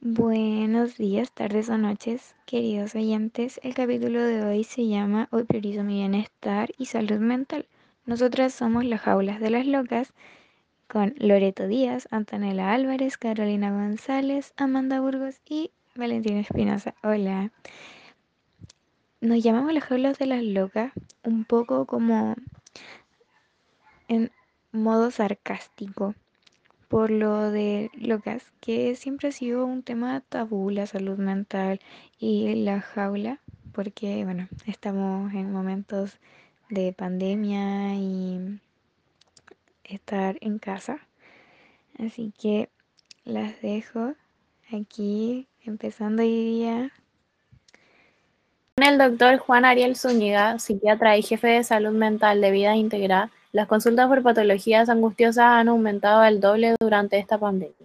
Buenos días, tardes o noches, queridos oyentes. El capítulo de hoy se llama Hoy priorizo mi bienestar y salud mental. Nosotras somos las jaulas de las locas con Loreto Díaz, Antonella Álvarez, Carolina González, Amanda Burgos y Valentina Espinosa. Hola. Nos llamamos las jaulas de las locas un poco como en modo sarcástico por lo de locas, que siempre ha sido un tema tabú, la salud mental y la jaula, porque bueno, estamos en momentos de pandemia y estar en casa. Así que las dejo aquí, empezando hoy día. El doctor Juan Ariel Zúñiga, psiquiatra y jefe de salud mental de vida íntegra, las consultas por patologías angustiosas han aumentado al doble durante esta pandemia.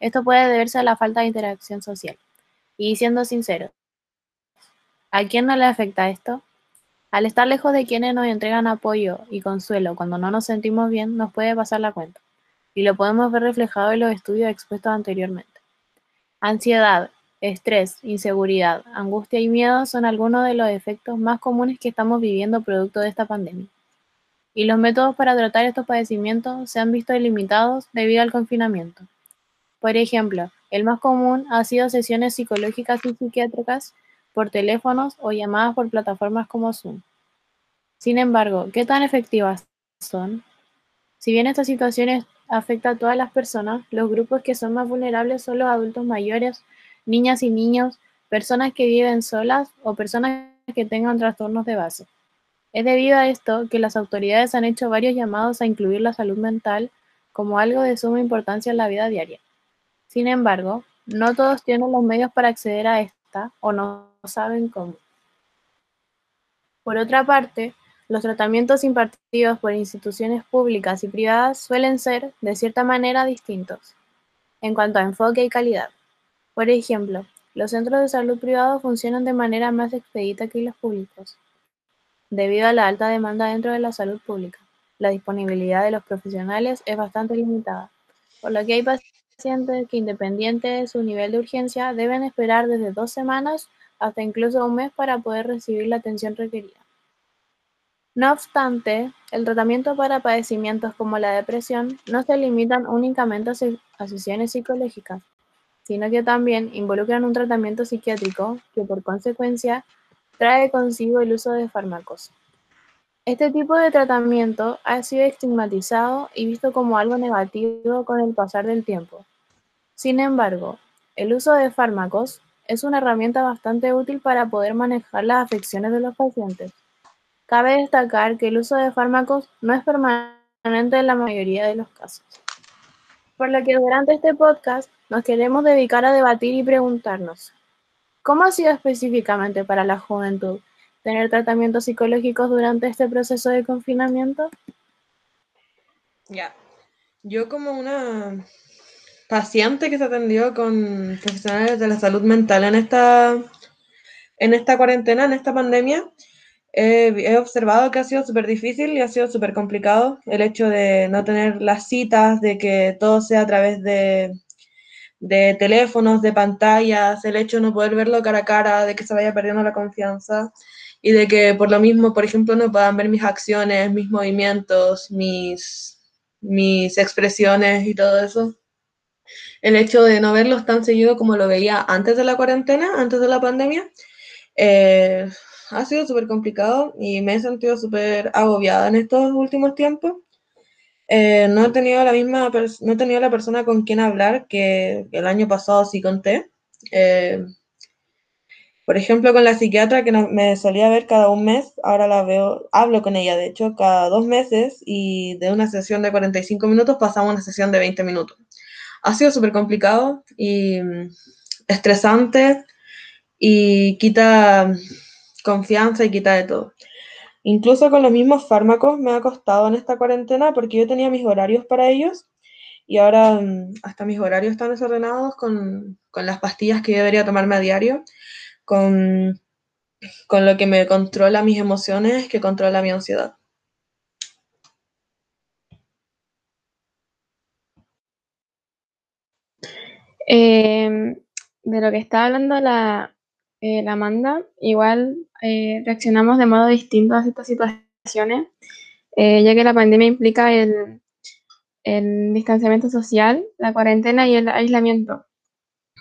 Esto puede deberse a la falta de interacción social. Y siendo sinceros, ¿a quién no le afecta esto? Al estar lejos de quienes nos entregan apoyo y consuelo cuando no nos sentimos bien, nos puede pasar la cuenta. Y lo podemos ver reflejado en los estudios expuestos anteriormente. Ansiedad, estrés, inseguridad, angustia y miedo son algunos de los efectos más comunes que estamos viviendo producto de esta pandemia. Y los métodos para tratar estos padecimientos se han visto limitados debido al confinamiento. Por ejemplo, el más común ha sido sesiones psicológicas y psiquiátricas por teléfonos o llamadas por plataformas como Zoom. Sin embargo, ¿qué tan efectivas son? Si bien esta situación afecta a todas las personas, los grupos que son más vulnerables son los adultos mayores, niñas y niños, personas que viven solas o personas que tengan trastornos de base. Es debido a esto que las autoridades han hecho varios llamados a incluir la salud mental como algo de suma importancia en la vida diaria. Sin embargo, no todos tienen los medios para acceder a esta o no saben cómo. Por otra parte, los tratamientos impartidos por instituciones públicas y privadas suelen ser, de cierta manera, distintos en cuanto a enfoque y calidad. Por ejemplo, los centros de salud privados funcionan de manera más expedita que los públicos, debido a la alta demanda dentro de la salud pública. La disponibilidad de los profesionales es bastante limitada, por lo que hay pacientes que, independiente de su nivel de urgencia, deben esperar desde dos semanas hasta incluso un mes para poder recibir la atención requerida. No obstante, el tratamiento para padecimientos como la depresión no se limitan únicamente a sesiones psicológicas, sino que también involucran un tratamiento psiquiátrico que por consecuencia trae consigo el uso de fármacos. Este tipo de tratamiento ha sido estigmatizado y visto como algo negativo con el pasar del tiempo. Sin embargo, el uso de fármacos es una herramienta bastante útil para poder manejar las afecciones de los pacientes. Cabe destacar que el uso de fármacos no es permanente en la mayoría de los casos. Por lo que durante este podcast nos queremos dedicar a debatir y preguntarnos, ¿cómo ha sido específicamente para la juventud tener tratamientos psicológicos durante este proceso de confinamiento? Ya, yo como una paciente que se atendió con profesionales de la salud mental en esta, en esta cuarentena, en esta pandemia, he observado que ha sido súper difícil y ha sido súper complicado el hecho de no tener las citas, de que todo sea a través de, de teléfonos, de pantallas, el hecho de no poder verlo cara a cara, de que se vaya perdiendo la confianza y de que por lo mismo, por ejemplo, no puedan ver mis acciones, mis movimientos, mis, mis expresiones y todo eso. El hecho de no verlos tan seguido como lo veía antes de la cuarentena, antes de la pandemia, eh, ha sido súper complicado y me he sentido súper agobiada en estos últimos tiempos. Eh, no he tenido la misma, no he tenido la persona con quien hablar que el año pasado sí conté. Eh, por ejemplo, con la psiquiatra que me solía ver cada un mes, ahora la veo, hablo con ella, de hecho, cada dos meses y de una sesión de 45 minutos pasamos a una sesión de 20 minutos. Ha sido súper complicado y mm, estresante y quita confianza y quita de todo. Incluso con los mismos fármacos me ha costado en esta cuarentena porque yo tenía mis horarios para ellos y ahora mm, hasta mis horarios están desordenados con, con las pastillas que yo debería tomarme a diario, con con lo que me controla mis emociones que controla mi ansiedad. Eh, de lo que está hablando la, eh, la Amanda, igual eh, reaccionamos de modo distinto a estas situaciones, eh, ya que la pandemia implica el, distanciamiento social, la cuarentena y el aislamiento,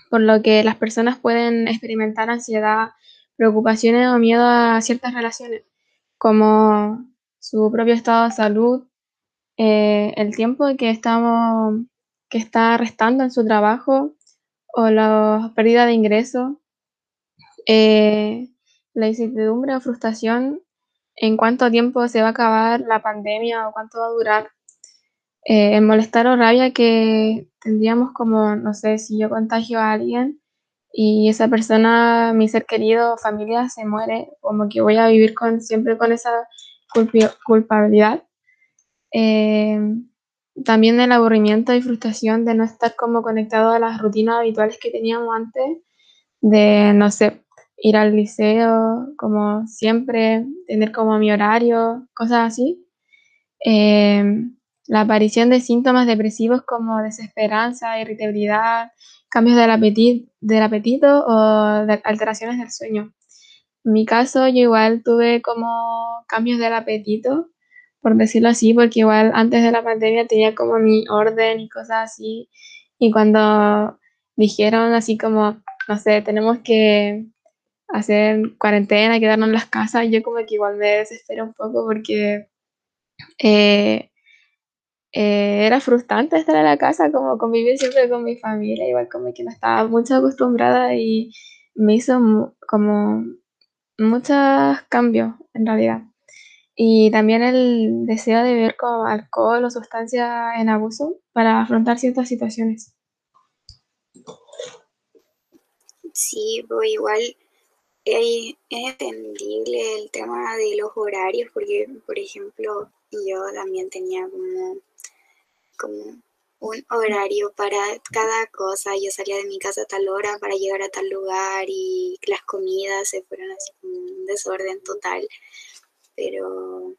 por lo que las personas pueden experimentar ansiedad, preocupaciones o miedo a ciertas relaciones, como su propio estado de salud, el tiempo que estamos que está restando en su trabajo o la pérdida de ingresos, eh, la incertidumbre o frustración en cuánto tiempo se va a acabar la pandemia o cuánto va a durar, eh, el molestar o rabia que tendríamos como, no sé, si yo contagio a alguien y esa persona, mi ser querido, familia, se muere, como que voy a vivir con, siempre con esa culpabilidad. Eh, también el aburrimiento y frustración de no estar como conectado a las rutinas habituales que teníamos antes, de, no sé, ir al liceo como siempre, tener como mi horario, cosas así. Eh, la aparición de síntomas depresivos como desesperanza, irritabilidad, cambios del apetito, del apetito o de alteraciones del sueño. En mi caso, yo igual tuve como cambios del apetito, por decirlo así, porque igual antes de la pandemia tenía como mi orden y cosas así. Y cuando dijeron así como, no sé, tenemos que hacer cuarentena, quedarnos en las casas, yo como que igual me desesperé un poco porque eh, eh, era frustrante estar en la casa, como convivir siempre con mi familia, igual como que no estaba mucho acostumbrada y me hizo como muchos cambios en realidad. Y también el deseo de beber como alcohol o sustancias en abuso para afrontar ciertas situaciones. Sí, pues igual es, entendible el tema de los horarios, porque, por ejemplo, yo también tenía como, como un horario para cada cosa. Yo salía de mi casa a tal hora para llegar a tal lugar y las comidas se fueron así como un desorden total. Pero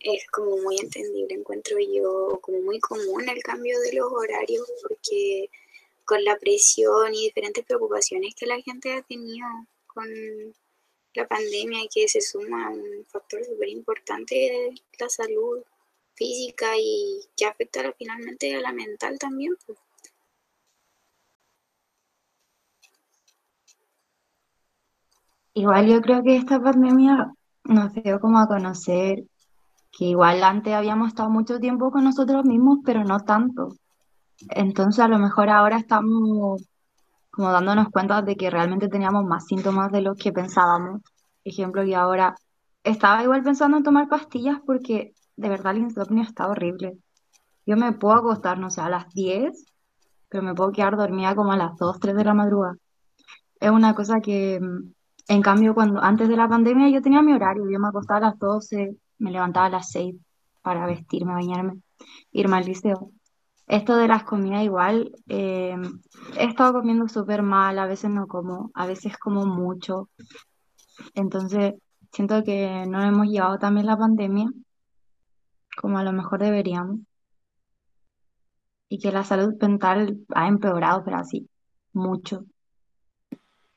es como muy entendible, encuentro yo, como muy común el cambio de los horarios, porque con la presión y diferentes preocupaciones que la gente ha tenido con la pandemia y que se suma un factor súper importante la salud física y que afecta finalmente a la mental también. pues. Igual yo creo que esta pandemia nos dio como a conocer que igual antes habíamos estado mucho tiempo con nosotros mismos, pero no tanto. Entonces a lo mejor ahora estamos como dándonos cuenta de que realmente teníamos más síntomas de los que pensábamos. Ejemplo, y ahora estaba igual pensando en tomar pastillas porque de verdad el insomnio está horrible. Yo me puedo acostar, no sé, a las 10, pero me puedo quedar dormida como a las 2, 3 de la madrugada. Es una cosa que, mm, en cambio, cuando antes de la pandemia yo tenía mi horario, yo me acostaba a las 12, me levantaba a las 6 para vestirme, bañarme, irme al liceo. Esto de las comidas igual, eh, he estado comiendo súper mal, a veces no como, a veces como mucho. Entonces, siento que no hemos llevado también la pandemia como a lo mejor deberíamos y que la salud mental ha empeorado, pero así, mucho.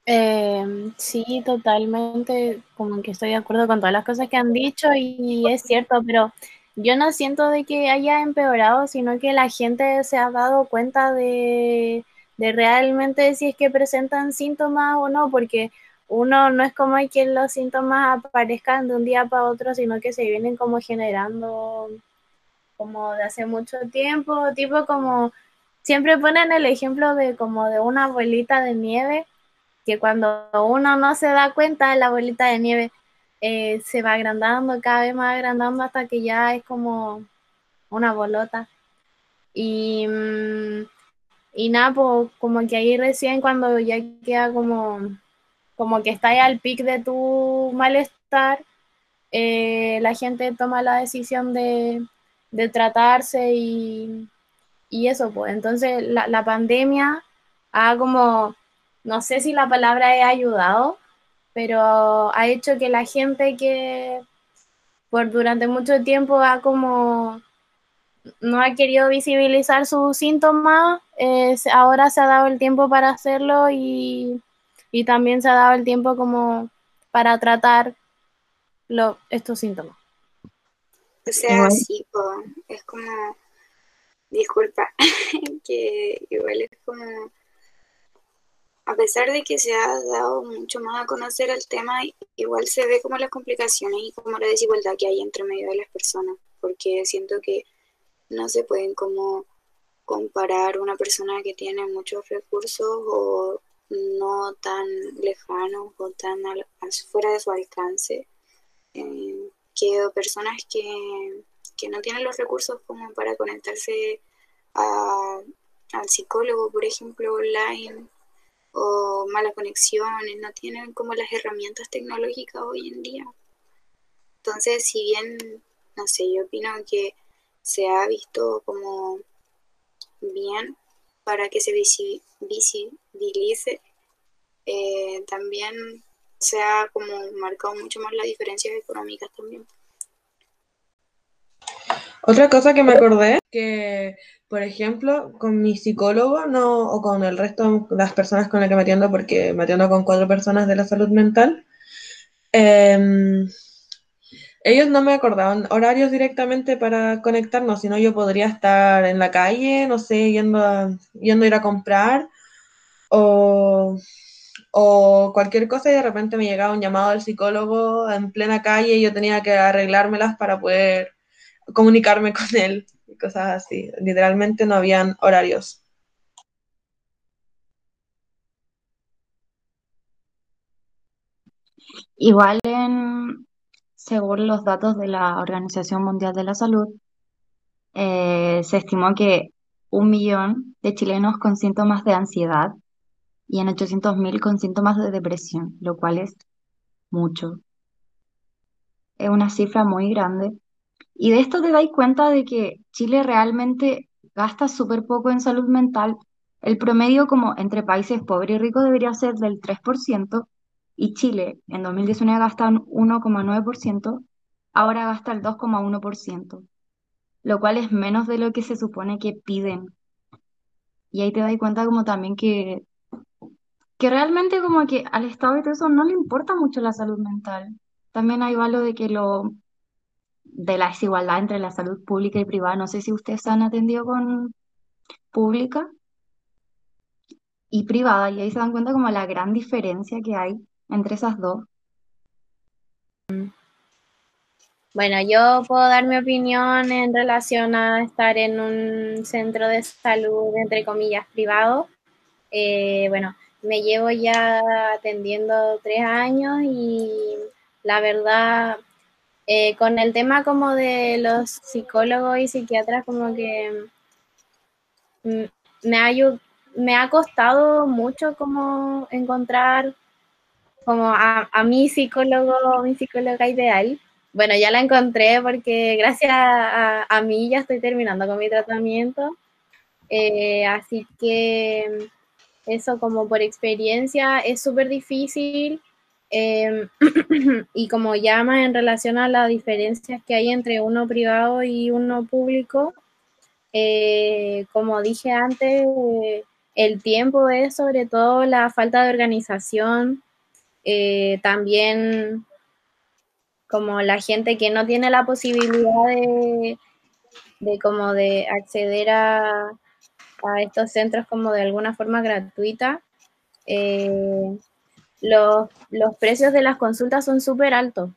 Eh, sí, totalmente, como que estoy de acuerdo con todas las cosas que han dicho y es cierto, pero yo no siento de que haya empeorado, sino que la gente se ha dado cuenta de, de realmente si es que presentan síntomas o no, porque uno no es como que los síntomas aparezcan de un día para otro, sino que se vienen como generando como de hace mucho tiempo, tipo como siempre ponen el ejemplo de como de una bolita de nieve que cuando uno no se da cuenta, la bolita de nieve eh, se va agrandando, cada vez más agrandando hasta que ya es como una bolota. Y, mm, y nada, pues como que ahí recién cuando ya queda como, como que está al pic de tu malestar, eh, la gente toma la decisión de, de tratarse y, y eso, pues entonces la, la pandemia ha como no sé si la palabra he ayudado, pero ha hecho que la gente que por durante mucho tiempo ha como no ha querido visibilizar sus síntomas, eh, ahora se ha dado el tiempo para hacerlo y, y también se ha dado el tiempo como para tratar lo- estos síntomas. O sea, sí, es como, disculpa, que igual es como, a pesar de que se ha dado mucho más a conocer el tema, igual se ve como las complicaciones y como la desigualdad que hay entre medio de las personas, porque siento que no se pueden como comparar una persona que tiene muchos recursos o no tan lejanos o tan fuera de su alcance eh, que personas que, que no tienen los recursos como para conectarse a- al psicólogo, por ejemplo, online, o malas conexiones, no tienen como las herramientas tecnológicas hoy en día. Entonces, si bien, no sé, yo opino que se ha visto como bien para que se visi- visibilice, eh, también se ha como marcado mucho más las diferencias económicas también. Otra cosa que me acordé, que por ejemplo, con mi psicólogo no, o con el resto de las personas con las que me atiendo, porque me atiendo con cuatro personas de la salud mental, em, ellos no me acordaban horarios directamente para conectarnos, sino yo podría estar en la calle, no sé, yendo a, yendo a ir a comprar o, o cualquier cosa y de repente me llegaba un llamado del psicólogo en plena calle y yo tenía que arreglármelas para poder comunicarme con él y cosas así. Literalmente no habían horarios. Igual según los datos de la Organización Mundial de la Salud, eh, se estimó que un millón de chilenos con síntomas de ansiedad y en 800.000 con síntomas de depresión, lo cual es mucho. Es una cifra muy grande. Y de esto te dais cuenta de que Chile realmente gasta súper poco en salud mental. El promedio como entre países pobres y ricos debería ser del 3% y Chile en 2019 gasta un 1,9%, ahora gasta el 2,1%, lo cual es menos de lo que se supone que piden. Y ahí te das cuenta como también que, que realmente como que al Estado y todo eso no le importa mucho la salud mental. También hay algo de que lo de la desigualdad entre la salud pública y privada. No sé si ustedes han atendido con pública y privada y ahí se dan cuenta como la gran diferencia que hay entre esas dos. Bueno, yo puedo dar mi opinión en relación a estar en un centro de salud, entre comillas, privado. Eh, bueno, me llevo ya atendiendo tres años y la verdad, eh, con el tema como de los psicólogos y psiquiatras, como que mm, me ha, me ha costado mucho como encontrar como a, mi psicólogo, mi psicóloga ideal. Bueno, ya la encontré porque gracias a, a mí ya estoy terminando con mi tratamiento. Eh, así que eso como por experiencia es súper difícil. Eh, y como llama en relación a las diferencias que hay entre uno privado y uno público, eh, como dije antes, eh, el tiempo es sobre todo la falta de organización, eh, también como la gente que no tiene la posibilidad de, como de acceder a, a estos centros como de alguna forma gratuita. Los, los precios de las consultas son súper altos.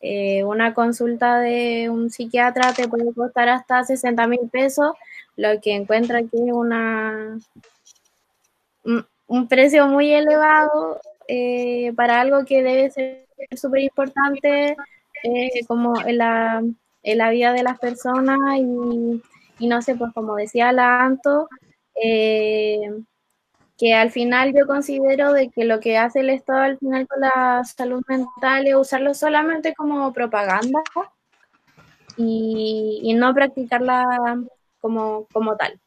Eh, una consulta de un psiquiatra te puede costar hasta 60 mil pesos, lo que encuentra que es una, un, precio muy elevado eh, para algo que debe ser súper importante eh, como en la, en la vida de las personas y, y no sé, pues como decía la Anto, eh, que al final yo considero de que lo que hace el Estado al final con la salud mental es usarlo solamente como propaganda y, y no practicarla como, como tal.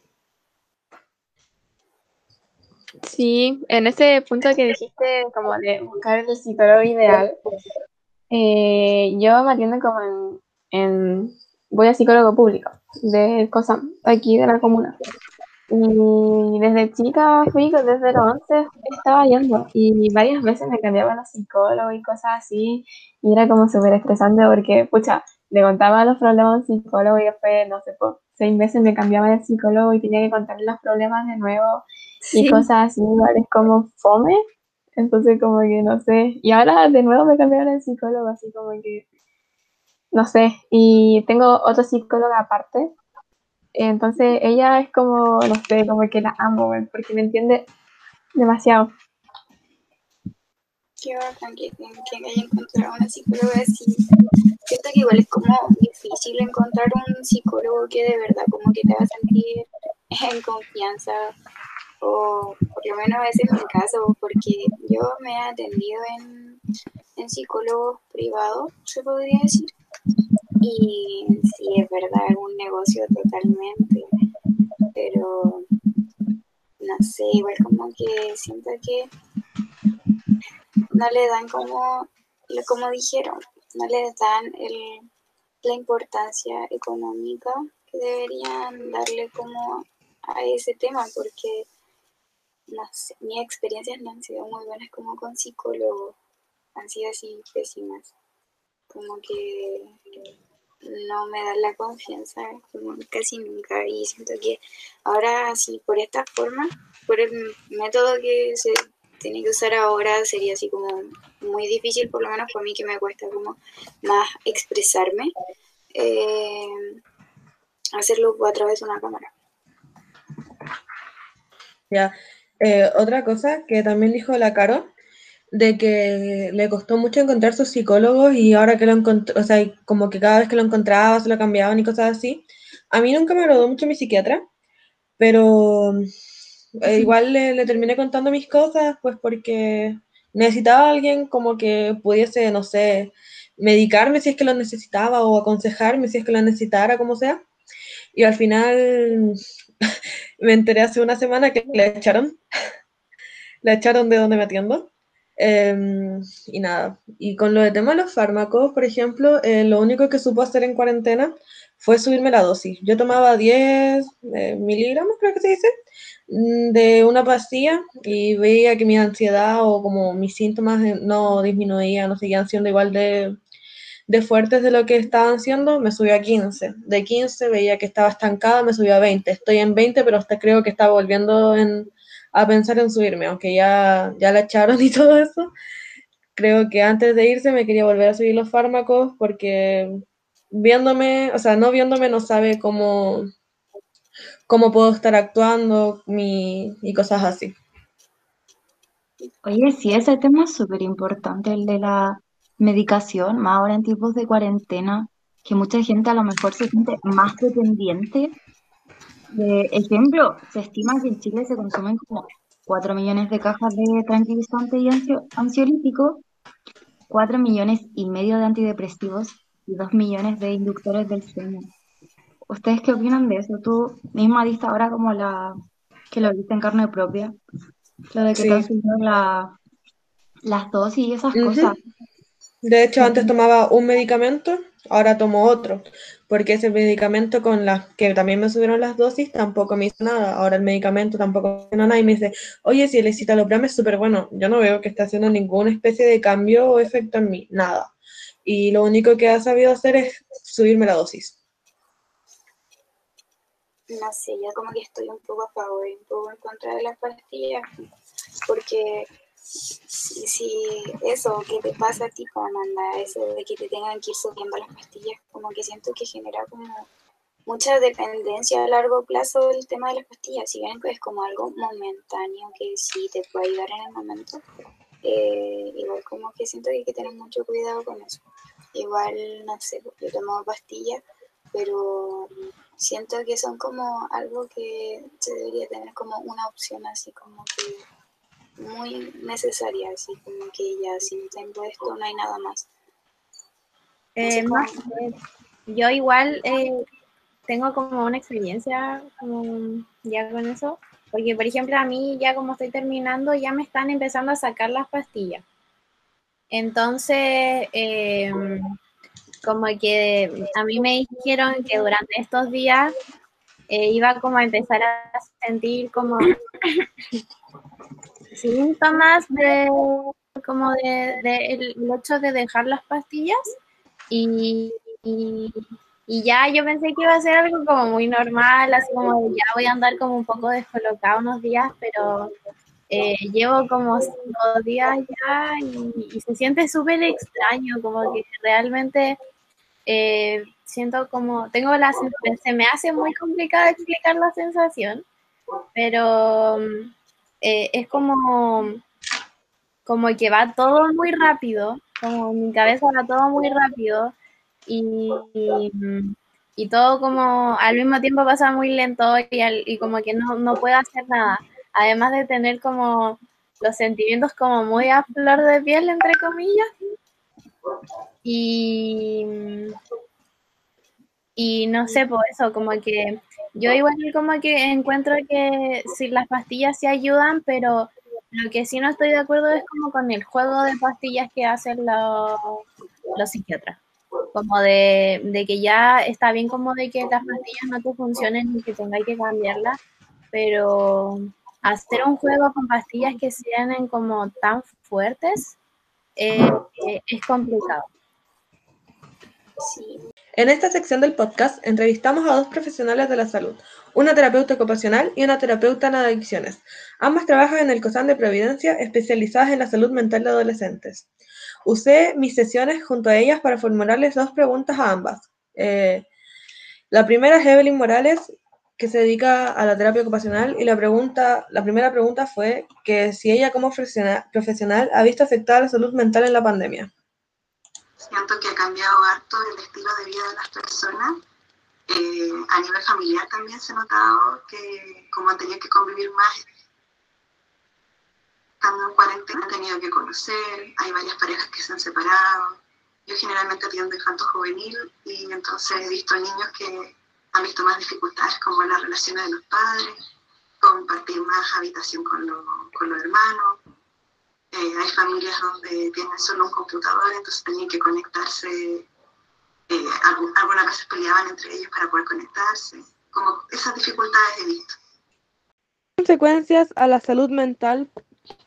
Sí, en ese punto que dijiste como de buscar el psicólogo ideal, eh, yo me atiendo como en, en- voy a psicólogo público de COSAM, aquí de la comuna. Y desde chica fui, desde los 11 estaba yendo y varias veces me cambiaban los psicólogos y cosas así y era como súper estresante porque, pucha, le contaba los problemas al psicólogo y después, no sé, por seis meses me cambiaba de psicólogo y tenía que contarle los problemas de nuevo y Sí. cosas así, igual es como fome. Entonces, como que no sé. Y ahora de nuevo me cambiaron el psicólogo, así como que no sé. Y tengo otra psicóloga aparte. Entonces, ella es como, no sé, como que la amo, porque me entiende demasiado. Qué bacán que, que haya encontrado una psicóloga así. Siento que igual es como difícil encontrar un psicólogo que de verdad como que te va a sentir en confianza o por lo menos ese es mi caso porque yo me he atendido en, en psicólogos privados, se podría decir. Y sí, es verdad, negocio totalmente, pero no sé, igual como que siento que no le dan como, como dijeron, no les dan el, la importancia económica que deberían darle como a ese tema, porque no sé, mis experiencias no han sido muy buenas como con psicólogos, han sido así pésimas, como que no me dan la confianza como casi nunca y siento que ahora así por esta forma, por el método que se tiene que usar ahora sería así como muy difícil, por lo menos para mí que me cuesta como más expresarme, eh, hacerlo a través de una cámara. Ya. Eh, otra cosa que también dijo la Caro, de que le costó mucho encontrar sus psicólogos y ahora que lo encontró, o sea, como que cada vez que lo encontraba se lo cambiaban y cosas así. A mí nunca me agradó mucho mi psiquiatra, pero eh, igual le, le terminé contando mis cosas, pues porque necesitaba a alguien como que pudiese, no sé, medicarme si es que lo necesitaba o aconsejarme si es que lo necesitara, como sea. Y al final me enteré hace una semana que la echaron. La echaron de donde me atiendo. Eh, y nada. Y con lo de tema de los fármacos, por ejemplo, eh, lo único que supo hacer en cuarentena fue subirme la dosis. Yo tomaba 10 eh, miligramos, creo que se dice, mm, de una pastilla y veía que mi ansiedad o como mis síntomas eh, no disminuían, no seguían siendo igual de, de fuertes de lo que estaban siendo, me subió a 15. De 15 veía que estaba estancada, me subió a 20. Estoy en 20, pero hasta creo que estaba volviendo en, a pensar en subirme, aunque ya, ya la echaron y todo eso. Creo que antes de irse me quería volver a subir los fármacos porque viéndome, o sea, no viéndome no sabe cómo, cómo puedo estar actuando mi, y cosas así. Oye, sí, ese tema es súper importante, el de la medicación, más ahora en tiempos de cuarentena, que mucha gente a lo mejor se siente más dependiente. De ejemplo, se estima que en Chile se consumen como 4 millones de cajas de tranquilizantes y ansio- ansiolíticos, 4 millones y medio de antidepresivos y 2 millones de inductores del sueño. ¿Ustedes qué opinan de eso? Tú misma diste ahora como la que lo viste en carne propia, lo de que Sí. te la, las dosis y esas cosas. De hecho, antes tomaba un medicamento, ahora tomo otro, porque ese medicamento con las que también me subieron las dosis tampoco me hizo nada. Ahora el medicamento tampoco me hizo nada y me dice, oye, si el escitalopram es súper bueno, yo no veo que esté haciendo ninguna especie de cambio o efecto en mí, nada. Y lo único que ha sabido hacer es subirme la dosis. No sé, yo como que estoy un poco a favor y un poco en contra de las pastillas, porque si, si eso que te pasa a ti, como manda, eso de que te tengan que ir subiendo las pastillas, como que siento que genera como mucha dependencia a largo plazo el tema de las pastillas, si bien es como algo momentáneo que sí te puede ayudar en el momento, eh, igual como que siento que hay que tener mucho cuidado con eso. Igual, no sé, yo tomo pastillas, pero siento que son como algo que se debería tener como una opción así como que muy necesaria, así como que ya si no tengo esto no hay nada más. Eh, no sé. Yo igual eh, tengo como una experiencia como ya con eso, Porque, por ejemplo, a mí ya como estoy terminando, ya me están empezando a sacar las pastillas. Entonces, eh, como que a mí me dijeron que durante estos días eh, iba como a empezar a sentir como síntomas de como de, el, hecho de dejar las pastillas y, y, ya yo pensé que iba a ser algo como muy normal, así como ya voy a andar como un poco descolocada unos días, pero eh, llevo como cinco días ya y, se siente súper extraño, como que realmente eh, siento como, tengo la se me hace muy complicado explicar la sensación, pero eh, es como, como que va todo muy rápido, como mi cabeza va todo muy rápido y, y, todo como al mismo tiempo pasa muy lento y, y como que no, no puedo hacer nada, además de tener como los sentimientos como muy a flor de piel, entre comillas. Y, y no sé, por eso, como que yo igual como que encuentro que sí, las pastillas sí ayudan, pero lo que sí no estoy de acuerdo es como con el juego de pastillas que hacen los, los psiquiatras. Como de, de que ya está bien como de que las pastillas no te funcionen y que tengáis que cambiarlas, pero hacer un juego con pastillas que sean como tan fuertes eh, eh, es complicado. Sí, En esta sección del podcast entrevistamos a dos profesionales de la salud, una terapeuta ocupacional y una terapeuta en adicciones. Ambas trabajan en el COSAN de Providencia, especializadas en la salud mental de adolescentes. Usé mis sesiones junto a ellas para formularles dos preguntas a ambas. Eh, la primera es Evelyn Morales, que se dedica a la terapia ocupacional, y la, pregunta, la primera pregunta fue que si ella como profesional, profesional ha visto afectada la salud mental en la pandemia. Siento que ha cambiado harto el estilo de vida de las personas. Eh, a nivel familiar también se ha notado que como han tenido que convivir más estando en cuarentena, han tenido que conocer, hay varias parejas que se han separado. Yo generalmente atiendo infanto juvenil y entonces he visto niños que han visto más dificultades como las relaciones de los padres, compartir más habitación con, los, con los hermanos. Eh, hay familias donde tienen solo un computador, entonces tenían que conectarse. Eh, algu- algunas veces peleaban entre ellos para poder conectarse. Como esas dificultades he visto. ¿Qué consecuencias a la salud mental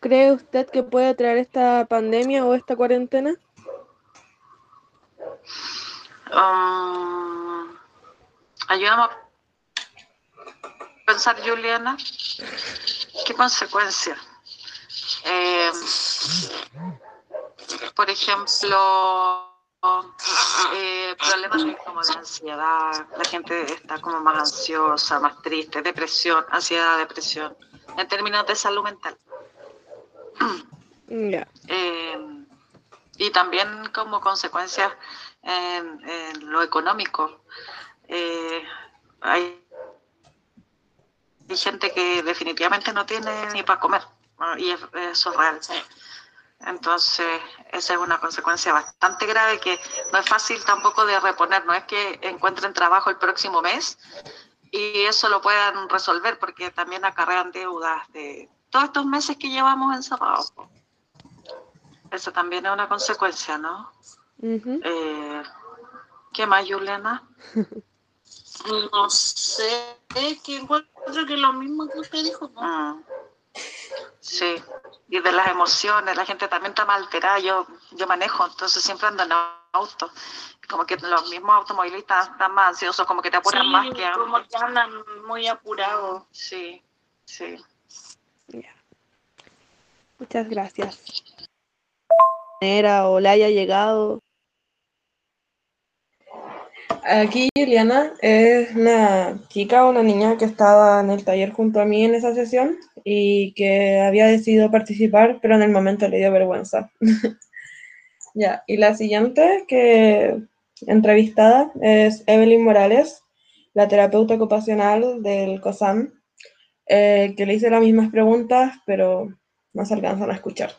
cree usted que puede traer esta pandemia o esta cuarentena? Um, ayúdame a pensar, Juliana. ¿Qué consecuencias? Eh, por ejemplo, eh, problemas como de ansiedad. La gente está como más ansiosa, más triste, depresión, ansiedad, depresión. En términos de salud mental. Ya. Eh, y también como consecuencia en, en lo económico. Eh, hay, hay gente que definitivamente no tiene ni para comer, y es- eso es real. Entonces, esa es una consecuencia bastante grave que no es fácil tampoco de reponer, no es que encuentren trabajo el próximo mes y eso lo puedan resolver porque también acarrean deudas de todos estos meses que llevamos encerrados. Eso también es una consecuencia, ¿no? Eh, ¿Qué más, Juliana? No sé, es que encuentro que lo mismo que usted dijo, ¿no? Mm. Sí, y de las emociones, la gente también está más alterada. Yo, yo manejo, entonces siempre ando en auto. Como que los mismos automovilistas están más ansiosos, como que te apuran Sí, más que antes. como que andan muy apurados. Sí, sí. Ya. Muchas gracias. Era o le haya llegado. Aquí Juliana es una chica, una niña que estaba en el taller junto a mí en esa sesión y que había decidido participar, pero en el momento le dio vergüenza. Ya, y la siguiente que entrevistada es Evelyn Morales, la terapeuta ocupacional del COSAM, eh, que le hice las mismas preguntas, pero no se alcanzan a escuchar.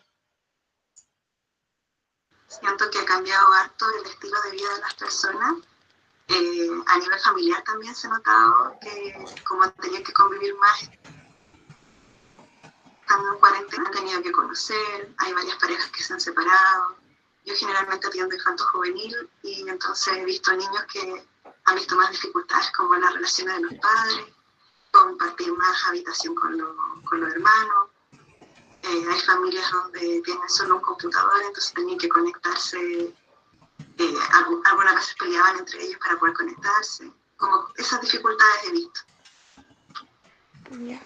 Siento que ha cambiado harto el estilo de vida de las personas. A nivel familiar también se ha notado que como han tenido que convivir más estando en cuarentena han tenido que conocer, hay varias parejas que se han separado. Yo generalmente atiendo infanto juvenil y entonces he visto niños que han visto más dificultades como las relaciones de los padres, compartir más habitación con, lo- con los hermanos. Eh, hay familias donde tienen solo un computador, entonces tenían que conectarse. Eh, algu- algunas veces peleaban entre ellos para poder conectarse. Como esas dificultades he visto. Ya.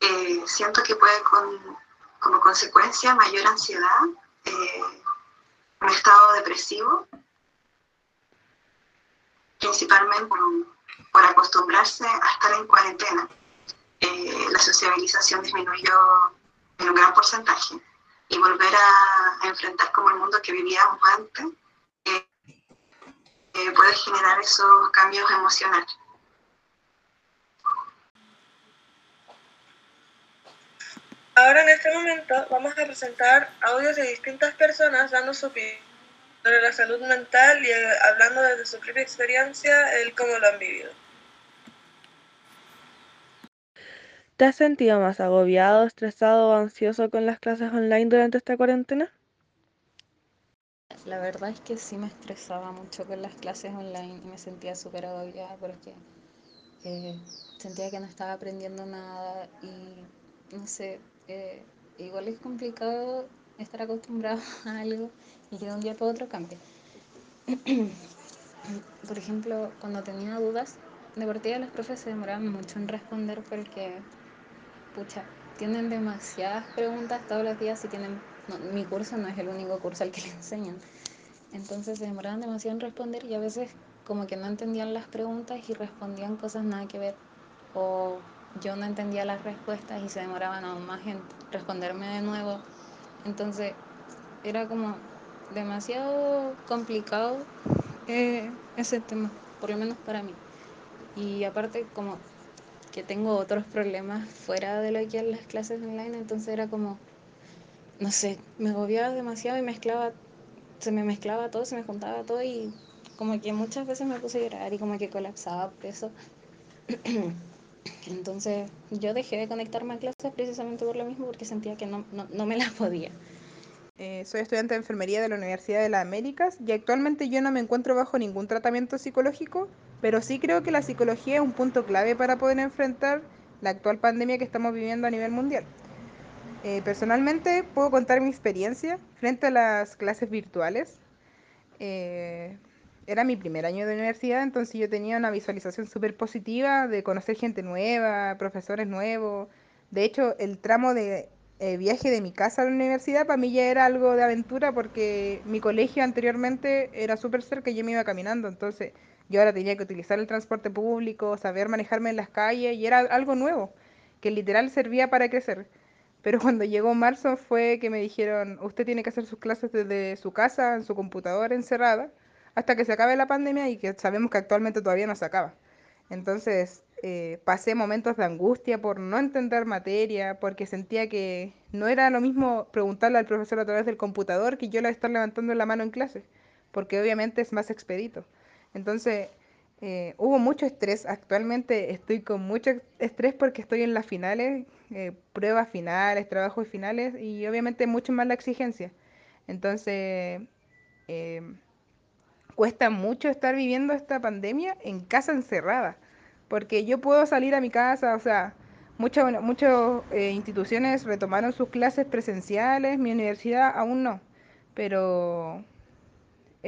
Eh, siento que puede con, como consecuencia mayor ansiedad, eh, un estado depresivo, principalmente por, por acostumbrarse a estar en cuarentena. Eh, la sociabilización disminuyó en un gran porcentaje y volver a, enfrentar como el mundo que vivíamos antes eh, eh, puede generar esos cambios emocionales. Ahora en este momento vamos a presentar audios de distintas personas dando su opinión sobre la salud mental y hablando desde su propia experiencia, el cómo lo han vivido. ¿Te has sentido más agobiado, estresado o ansioso con las clases online durante esta cuarentena? La verdad es que sí me estresaba mucho con las clases online y me sentía súper agobiada porque eh, sentía que no estaba aprendiendo nada y no sé, eh, igual es complicado estar acostumbrado a algo y que de un día para otro cambie. Por ejemplo, cuando tenía dudas, de partida los profes se demoraban mucho en responder porque, pucha, tienen demasiadas preguntas todos los días y tienen, mi curso no es el único curso al que le enseñan. Entonces se demoraban demasiado en responder y a veces como que no entendían las preguntas y respondían cosas nada que ver. O yo no entendía las respuestas y se demoraban aún más en responderme de nuevo. Entonces era como demasiado complicado eh, ese tema, por lo menos para mí. Y aparte como que tengo otros problemas fuera de lo que es las clases online, entonces era como, no sé, me agobiaba demasiado y mezclaba se me mezclaba todo, se me juntaba todo y como que muchas veces me puse a llorar y como que colapsaba por eso. Entonces yo dejé de conectarme a clases precisamente por lo mismo porque sentía que no, no, no me las podía. Eh, soy estudiante de enfermería de la Universidad de las Américas y actualmente yo no me encuentro bajo ningún tratamiento psicológico, pero sí creo que la psicología es un punto clave para poder enfrentar la actual pandemia que estamos viviendo a nivel mundial. Eh, personalmente puedo contar mi experiencia frente a las clases virtuales. Eh, era mi primer año de universidad, entonces yo tenía una visualización súper positiva de conocer gente nueva, profesores nuevos. De hecho, el tramo de eh, viaje de mi casa a la universidad para mí ya era algo de aventura porque mi colegio anteriormente era súper cerca y yo me iba caminando, entonces yo ahora tenía que utilizar el transporte público, saber manejarme en las calles y era algo nuevo, que literal servía para crecer. Pero cuando llegó marzo fue que me dijeron, usted tiene que hacer sus clases desde su casa, en su computadora encerrada, hasta que se acabe la pandemia y que sabemos que actualmente todavía no se acaba. Entonces eh, pasé momentos de angustia por no entender materia, porque sentía que no era lo mismo preguntarle al profesor a través del computador que yo la estar levantando la mano en clase, porque obviamente es más expedito. Entonces eh, hubo mucho estrés. Actualmente estoy con mucho estrés porque estoy en las finales, eh, pruebas finales, trabajos finales y obviamente mucho más la exigencia. Entonces, eh, cuesta mucho estar viviendo esta pandemia en casa encerrada, porque yo puedo salir a mi casa, o sea, muchas muchas eh, instituciones retomaron sus clases presenciales, mi universidad aún no, pero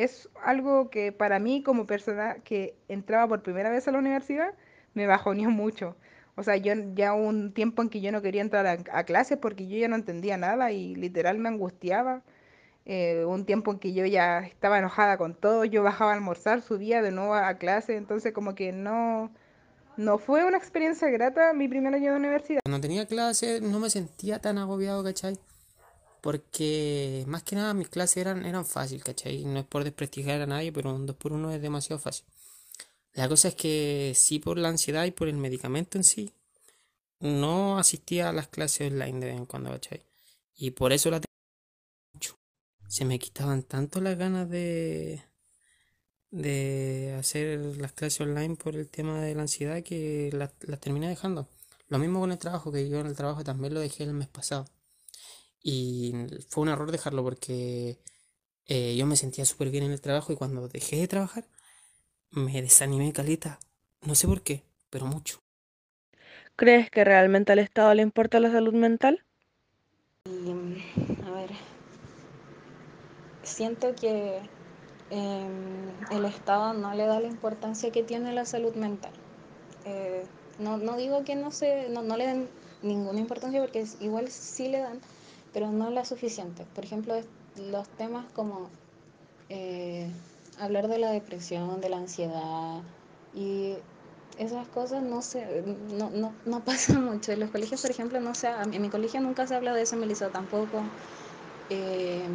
es algo que para mí como persona que entraba por primera vez a la universidad me bajoneó mucho. O sea, yo ya un tiempo en que yo no quería entrar a, a clases porque yo ya no entendía nada y literal me angustiaba. Eh, un tiempo en que yo ya estaba enojada con todo, yo bajaba a almorzar, subía de nuevo a clase, entonces como que no, no fue una experiencia grata mi primer año de universidad. Cuando tenía clases no me sentía tan agobiado, ¿cachai? Porque más que nada mis clases eran, eran fáciles, ¿cachai? No es por desprestigiar a nadie, pero un 2 por 1 es demasiado fácil. La cosa es que sí por la ansiedad y por el medicamento en sí, no asistía a las clases online de vez en cuando, ¿cachai? Y por eso la mucho. Se me quitaban tanto las ganas de, de hacer las clases online por el tema de la ansiedad que las las terminé dejando. Lo mismo con el trabajo, que yo en el trabajo también lo dejé el mes pasado. Y fue un error dejarlo porque eh, yo me sentía súper bien en el trabajo y cuando dejé de trabajar me desanimé caleta. No sé por qué, pero mucho. ¿Crees que realmente al Estado le importa la salud mental? Y, a ver, siento que em, el Estado no le da la importancia que tiene la salud mental. Eh, no, no digo que no, se, no, no le den ninguna importancia porque es- igual sí le dan, pero no la suficiente. Por ejemplo, los temas como eh, hablar de la depresión, de la ansiedad y esas cosas no se no, no, no pasa mucho. En los colegios, por ejemplo, no se, en mi colegio nunca se habla de eso, liceo tampoco. Eh,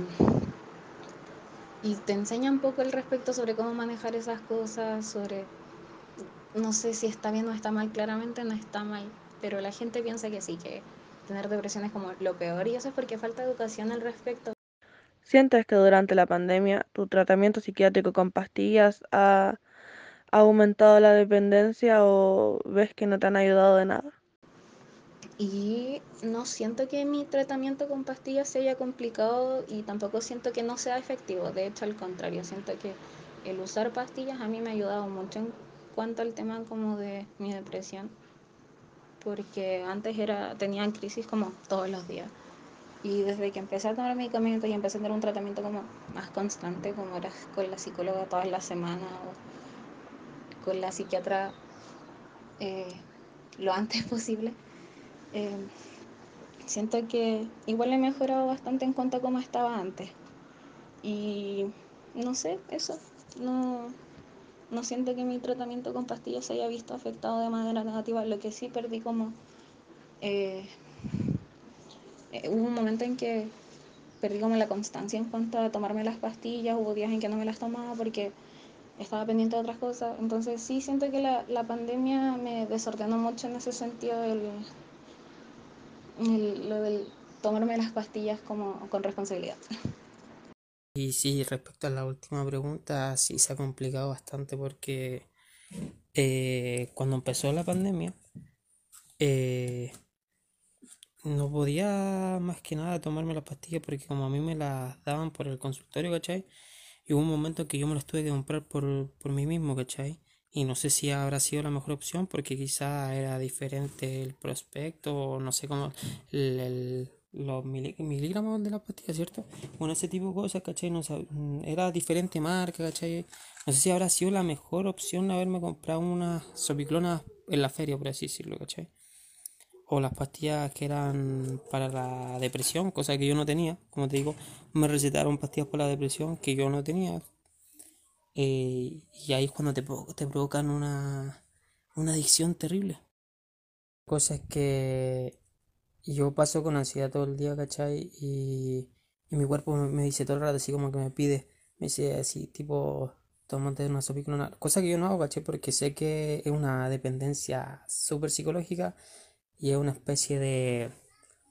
y te enseña un poco al respecto sobre cómo manejar esas cosas, sobre, no sé si está bien o está mal, claramente no está mal, pero la gente piensa que sí, que tener depresión es como lo peor y eso es porque falta educación al respecto. ¿Sientes que durante la pandemia tu tratamiento psiquiátrico con pastillas ha aumentado la dependencia o ves que no te han ayudado de nada? Y no siento que mi tratamiento con pastillas se haya complicado y tampoco siento que no sea efectivo. De hecho, al contrario, siento que el usar pastillas a mí me ha ayudado mucho en cuanto al tema como de mi depresión, porque antes era tenía crisis como todos los días. Y desde que empecé a tomar medicamentos y empecé a tener un tratamiento como más constante, como era con la psicóloga todas las semanas o con la psiquiatra eh, lo antes posible, eh, siento que igual he mejorado bastante en cuanto a cómo estaba antes. Y no sé, eso. No, no siento que mi tratamiento con pastillas se haya visto afectado de manera negativa. Lo que sí perdí como... eh, eh, hubo un momento en que perdí como la constancia en cuanto a tomarme las pastillas. Hubo días en que no me las tomaba porque estaba pendiente de otras cosas. Entonces sí siento que la, la pandemia me desordenó mucho en ese sentido el, lo del tomarme las pastillas como con responsabilidad. Y sí, respecto a la última pregunta, sí se ha complicado bastante porque eh, cuando empezó la pandemia, eh, no podía más que nada tomarme las pastillas porque como a mí me las daban por el consultorio, ¿cachai? Y hubo un momento en que yo me las tuve que comprar por, por mí mismo, ¿cachai? Y no sé si habrá sido la mejor opción porque quizá era diferente el prospecto o no sé cómo, el- los mili- miligramos de la pastilla, ¿cierto? Bueno, ese tipo de cosas, ¿cachai? No mm, era diferente marca, ¿cachai? No sé si habrá sido la mejor opción haberme comprado unas sopiclonas en la feria, por así decirlo, ¿cachai? O las pastillas que eran para la depresión, cosa que yo no tenía. Como te digo, me recetaron pastillas para la depresión que yo no tenía. Eh, y ahí es cuando te, te provocan una, una adicción terrible. Cosa es que yo paso con ansiedad todo el día, ¿cachai? Y, y mi cuerpo me, dice todo el rato así como que me pide, me dice así tipo, tómate una sopiclona. Cosa que yo no hago, ¿cachai? Porque sé que es una dependencia súper psicológica y es una especie de,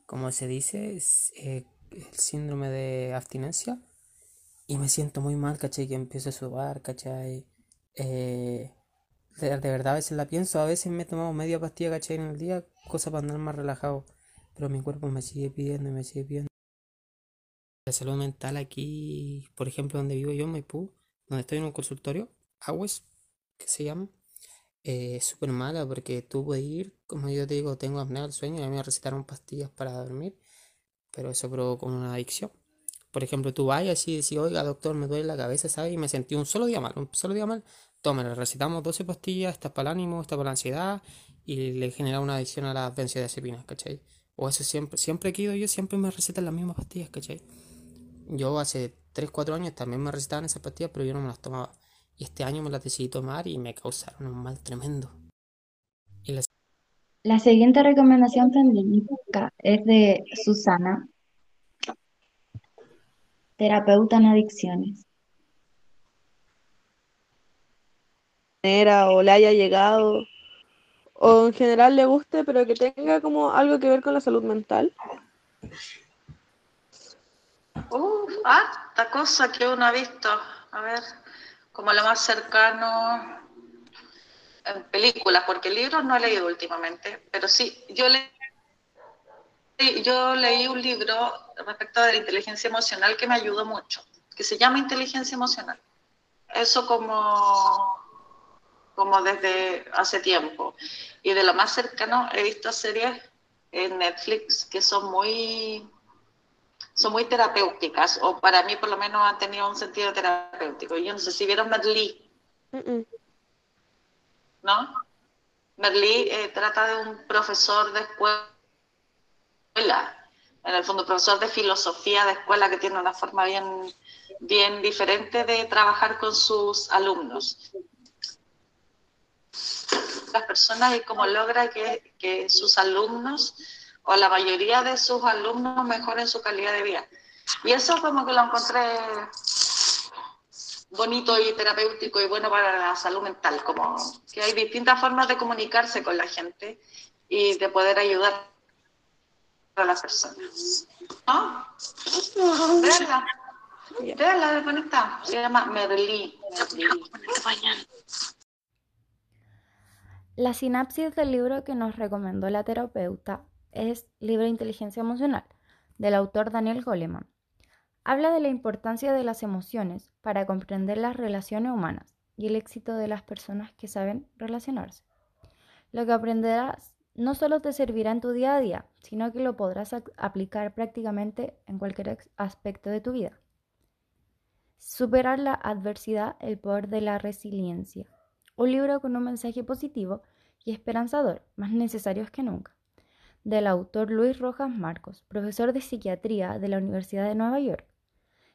¿cómo se dice? Eh, el síndrome de abstinencia. Y me siento muy mal, ¿cachai? Que empiezo a sudar, ¿cachai? Eh, de, de verdad a veces la pienso, a veces me he tomado media pastilla, ¿cachai? En el día, cosa para andar más relajado. Pero mi cuerpo me sigue pidiendo y me sigue pidiendo. La salud mental aquí, por ejemplo, donde vivo yo, en Maipú, donde estoy en un consultorio, AWES, que se llama, eh, es súper mala porque tú puedes ir, como yo te digo, tengo apnea del sueño y a mí me recetaron pastillas para dormir, pero eso provoca una adicción. Por ejemplo, tú vayas y decís, oiga, doctor, me duele la cabeza, ¿sabes? Y me sentí un solo día mal, un solo día mal. Toma, le recetamos 12 pastillas, esta es para el ánimo, esta para la ansiedad, y le genera una adicción a las benzodiazepinas, ¿cachai? O eso siempre, siempre que he ido yo, siempre me recetan las mismas pastillas, ¿cachai? Yo hace 3, 4 años también me recetaban esas pastillas, pero yo no me las tomaba. Y este año me las decidí tomar y me causaron un mal tremendo. Y la La siguiente recomendación pandémica es de Susana, terapeuta en adicciones. manera o le haya llegado o en general le guste, pero que tenga como algo que ver con la salud mental. Uf, harta cosa que uno ha visto. A ver, como lo más cercano en películas, porque libros no he leído últimamente, pero sí, yo, le, yo leí un libro respecto de la inteligencia emocional que me ayudó mucho, que se llama Inteligencia Emocional. Eso como, como desde hace tiempo. Y de lo más cercano he visto series en Netflix que son muy son muy terapéuticas, o para mí por lo menos han tenido un sentido terapéutico. Yo no sé si vieron Merlí, ¿no? Merlí eh, trata de un profesor de escuela, en el fondo profesor de filosofía de escuela que tiene una forma bien, bien diferente de trabajar con sus alumnos. Las personas y cómo logra que, que sus alumnos o la mayoría de sus alumnos mejoren su calidad de vida. Y eso como que lo encontré bonito y terapéutico y bueno para la salud mental, como que hay distintas formas de comunicarse con la gente y de poder ayudar a las personas. ¿No? Veanla. Veanla, desconecta. Se llama Merlí. La sinapsis del libro que nos recomendó la terapeuta es Libre Inteligencia Emocional, del autor Daniel Goleman. Habla de la importancia de las emociones para comprender las relaciones humanas y el éxito de las personas que saben relacionarse. Lo que aprenderás no solo te servirá en tu día a día, sino que lo podrás aplicar prácticamente en cualquier aspecto de tu vida. Superar la adversidad, el poder de la resiliencia. Un libro con un mensaje positivo y esperanzador, más necesarios que nunca del autor Luis Rojas Marcos, profesor de psiquiatría de la Universidad de Nueva York.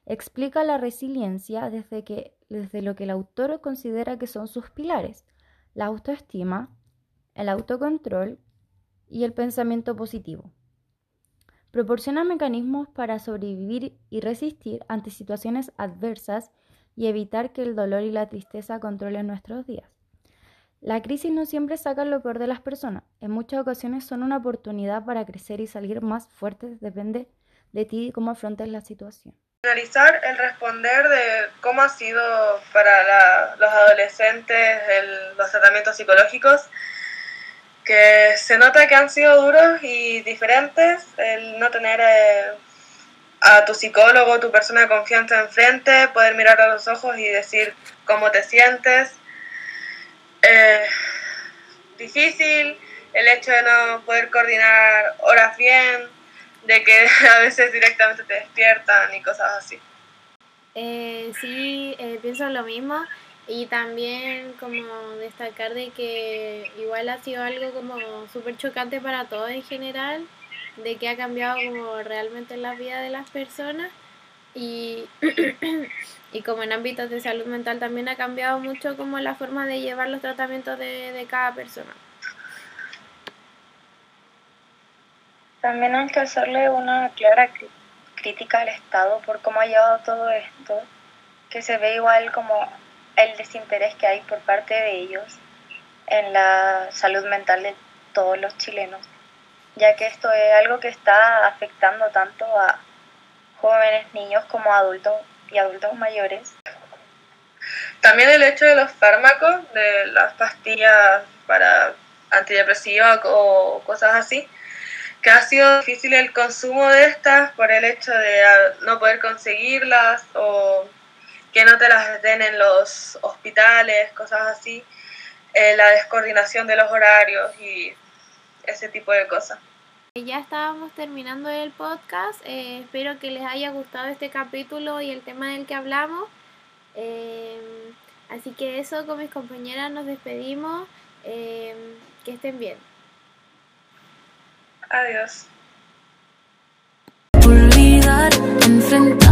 Explica la resiliencia desde, lo que el autor considera que son sus pilares, la autoestima, el autocontrol y el pensamiento positivo. Proporciona mecanismos para sobrevivir y resistir ante situaciones adversas y evitar que el dolor y la tristeza controlen nuestros días. La crisis no siempre saca lo peor de las personas. En muchas ocasiones son una oportunidad para crecer y salir más fuertes. Depende de ti y cómo afrontes la situación. Analizar el responder de cómo ha sido para los adolescentes los tratamientos psicológicos, que se nota que han sido duros y diferentes, el no tener eh, a tu psicólogo, tu persona de confianza enfrente, poder mirar a los ojos y decir cómo te sientes. Eh, difícil el hecho de no poder coordinar horas bien, de que a veces directamente te despiertan y cosas así. Eh, sí, eh, pienso lo mismo y también como destacar de que igual ha sido algo como súper chocante para todos en general, de que ha cambiado como realmente la vida de las personas y, y como en ámbitos de salud mental también ha cambiado mucho como la forma de llevar los tratamientos de, de cada persona. También hay que hacerle una clara crítica al Estado por cómo ha llevado todo esto, que se ve igual como el desinterés que hay por parte de ellos en la salud mental de todos los chilenos, ya que esto es algo que está afectando tanto a jóvenes, niños como adultos y adultos mayores. También el hecho de los fármacos, de las pastillas para antidepresivas o cosas así, que ha sido difícil el consumo de estas por el hecho de no poder conseguirlas o que no te las den en los hospitales, cosas así, eh, la descoordinación de los horarios y ese tipo de cosas. Ya estábamos terminando el podcast, eh, espero que les haya gustado este capítulo y el tema del que hablamos. Eh, así que eso, con mis compañeras nos despedimos. Eh, que estén bien. Adiós. Olvidar, enfrentar